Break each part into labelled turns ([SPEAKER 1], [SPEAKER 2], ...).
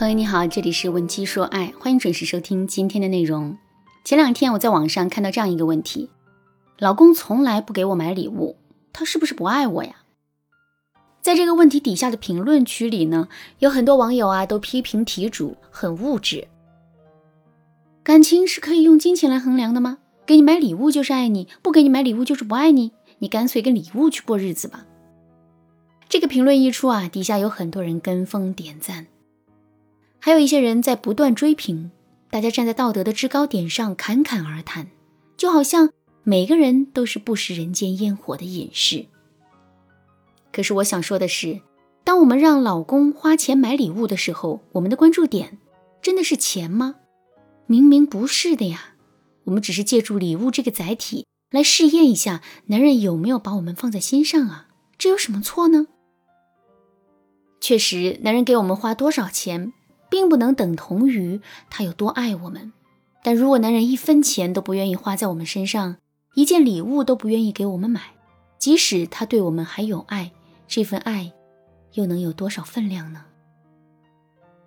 [SPEAKER 1] 朋友你好，这里是文姬说爱，欢迎准时收听今天的内容。前两天我在网上看到这样一个问题：老公从来不给我买礼物，他是不是不爱我呀？在这个问题底下的评论区里呢，有很多网友啊都批评题主很物质。感情是可以用金钱来衡量的吗？给你买礼物就是爱你，不给你买礼物就是不爱你？你干脆跟礼物去过日子吧。这个评论一出啊，底下有很多人跟风点赞。还有一些人在不断追评，大家站在道德的制高点上侃侃而谈，就好像每个人都是不食人间烟火的隐士。可是我想说的是，当我们让老公花钱买礼物的时候，我们的关注点真的是钱吗？明明不是的呀，我们只是借助礼物这个载体来试验一下男人有没有把我们放在心上啊，这有什么错呢？确实，男人给我们花多少钱。并不能等同于他有多爱我们，但如果男人一分钱都不愿意花在我们身上，一件礼物都不愿意给我们买，即使他对我们还有爱，这份爱又能有多少分量呢？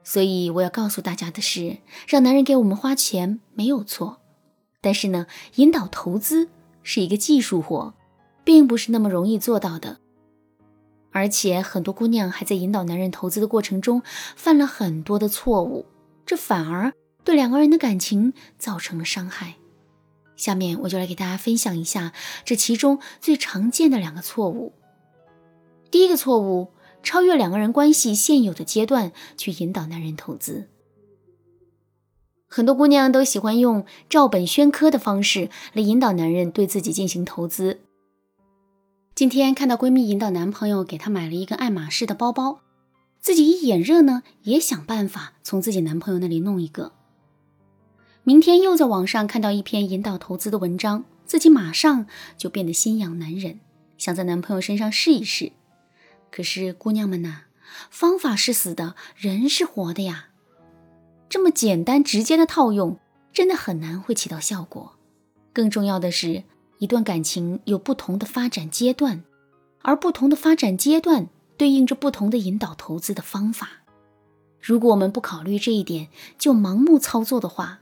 [SPEAKER 1] 所以我要告诉大家的是，让男人给我们花钱没有错，但是呢，引导投资是一个技术活，并不是那么容易做到的。而且很多姑娘还在引导男人投资的过程中犯了很多的错误，这反而对两个人的感情造成了伤害。下面我就来给大家分享一下这其中最常见的两个错误。第一个错误，超越两个人关系现有的阶段去引导男人投资。很多姑娘都喜欢用照本宣科的方式来引导男人对自己进行投资。今天看到闺蜜引导男朋友给她买了一个爱马仕的包包，自己一眼热呢，也想办法从自己男朋友那里弄一个。明天又在网上看到一篇引导投资的文章，自己马上就变得心痒难忍，想在男朋友身上试一试。可是姑娘们呐，方法是死的，人是活的呀，这么简单直接的套用，真的很难会起到效果。更重要的是。一段感情有不同的发展阶段，而不同的发展阶段对应着不同的引导投资的方法。如果我们不考虑这一点就盲目操作的话，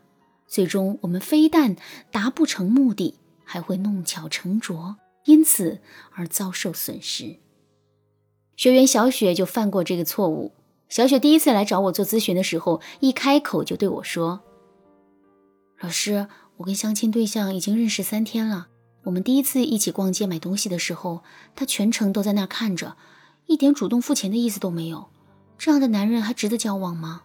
[SPEAKER 1] 最终我们非但达不成目的，还会弄巧成拙，因此而遭受损失。学员小雪就犯过这个错误。小雪第一次来找我做咨询的时候，一开口就对我说：“老师，我跟相亲对象已经认识三天了。”我们第一次一起逛街买东西的时候，他全程都在那儿看着，一点主动付钱的意思都没有。这样的男人还值得交往吗？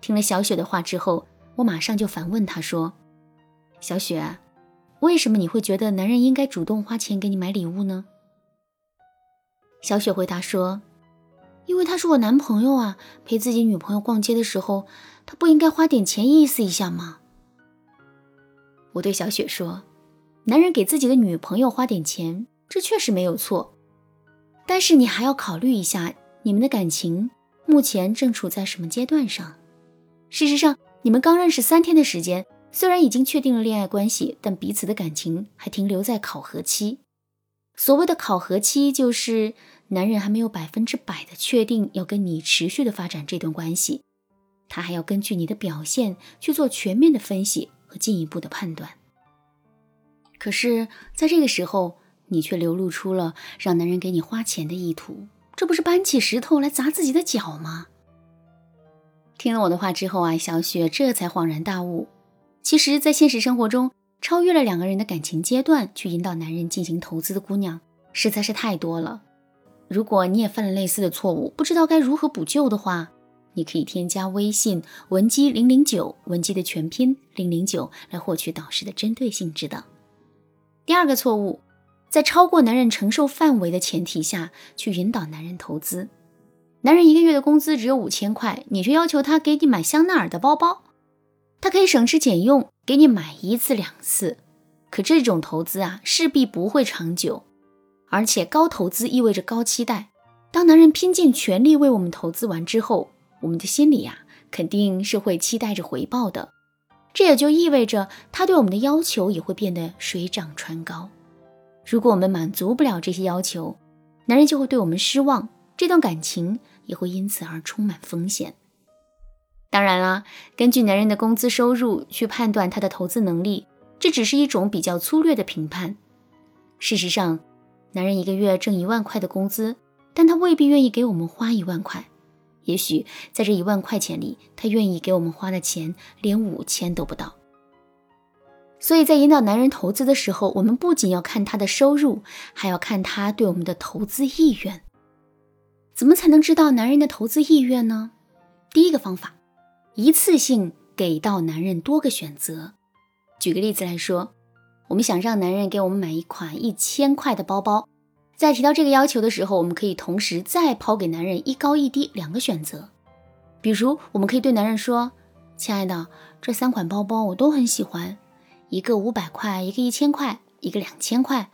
[SPEAKER 1] 听了小雪的话之后，我马上就反问她说：“小雪，为什么你会觉得男人应该主动花钱给你买礼物呢？”小雪回答说：“因为他是我男朋友啊，陪自己女朋友逛街的时候，他不应该花点钱意思一下吗？”我对小雪说。男人给自己的女朋友花点钱，这确实没有错，但是你还要考虑一下你们的感情目前正处在什么阶段上。事实上，你们刚认识三天的时间，虽然已经确定了恋爱关系，但彼此的感情还停留在考核期。所谓的考核期，就是男人还没有百分之百的确定要跟你持续的发展这段关系，他还要根据你的表现去做全面的分析和进一步的判断。可是，在这个时候，你却流露出了让男人给你花钱的意图，这不是搬起石头来砸自己的脚吗？听了我的话之后啊，小雪这才恍然大悟。其实，在现实生活中，超越了两个人的感情阶段去引导男人进行投资的姑娘，实在是太多了。如果你也犯了类似的错误，不知道该如何补救的话，你可以添加微信文姬零零九，文姬的全拼零零九，来获取导师的针对性指导。第二个错误，在超过男人承受范围的前提下去引导男人投资。男人一个月的工资只有五千块，你却要求他给你买香奈儿的包包，他可以省吃俭用给你买一次两次。可这种投资啊，势必不会长久，而且高投资意味着高期待。当男人拼尽全力为我们投资完之后，我们的心里呀，肯定是会期待着回报的。这也就意味着他对我们的要求也会变得水涨船高。如果我们满足不了这些要求，男人就会对我们失望，这段感情也会因此而充满风险。当然啦，根据男人的工资收入去判断他的投资能力，这只是一种比较粗略的评判。事实上，男人一个月挣一万块的工资，但他未必愿意给我们花一万块。也许在这一万块钱里，他愿意给我们花的钱连五千都不到。所以在引导男人投资的时候，我们不仅要看他的收入，还要看他对我们的投资意愿。怎么才能知道男人的投资意愿呢？第一个方法。一次性给到男人多个选择。举个例子来说，我们想让男人给我们买一款一千块的包包，在提到这个要求的时候，我们可以同时再抛给男人一高一低两个选择。比如，我们可以对男人说：“亲爱的，这三款包包我都很喜欢，一个五百块，一个一千块，一个两千块，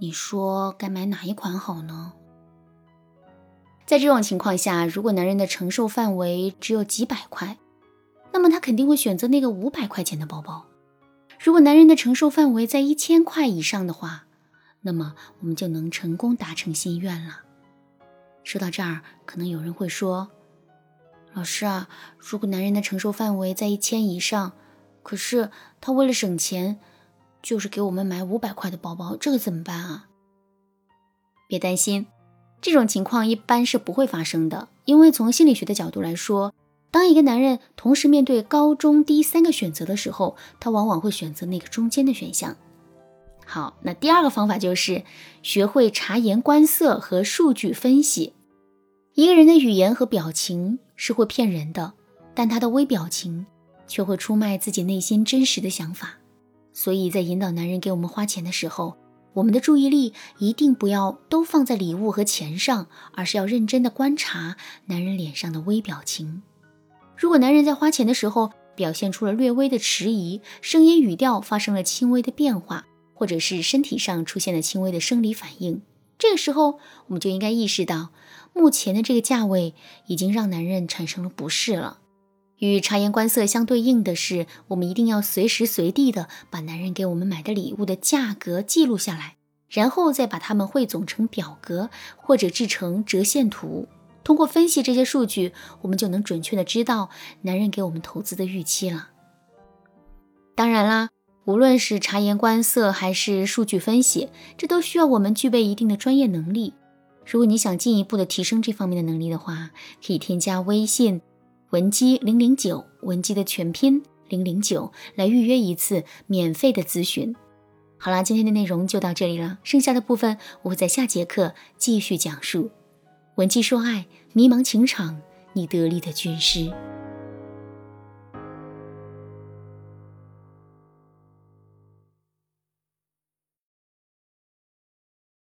[SPEAKER 1] 你说该买哪一款好呢？”在这种情况下，如果男人的承受范围只有几百块，那么他肯定会选择那个五百块钱的包包。如果男人的承受范围在一千块以上的话，那么我们就能成功达成心愿了。说到这儿，可能有人会说：“老师啊，如果男人的承受范围在一千以上，可是他为了省钱，就是给我们买五百块的包包，这个怎么办啊？”别担心，这种情况一般是不会发生的，因为从心理学的角度来说。当一个男人同时面对高中低三个选择的时候，他往往会选择那个中间的选项。好，那第二个方法就是学会察言观色和数据分析。一个人的语言和表情是会骗人的，但他的微表情却会出卖自己内心真实的想法。所以在引导男人给我们花钱的时候，我们的注意力一定不要都放在礼物和钱上，而是要认真的观察男人脸上的微表情。如果男人在花钱的时候表现出了略微的迟疑，声音语调发生了轻微的变化，或者是身体上出现了轻微的生理反应，这个时候我们就应该意识到，目前的这个价位已经让男人产生了不适了。与察言观色相对应的是，我们一定要随时随地的把男人给我们买的礼物的价格记录下来，然后再把它们汇总成表格或者制成折线图。通过分析这些数据，我们就能准确的知道男人给我们投资的预期了。当然啦，无论是察言观色还是数据分析，这都需要我们具备一定的专业能力。如果你想进一步的提升这方面的能力的话，可以添加微信文姬零零九，文姬的全拼零零九，来预约一次免费的咨询。好啦，今天的内容就到这里了，剩下的部分我会在下节课继续讲述。文姬说爱。迷茫情场，你得力的军师。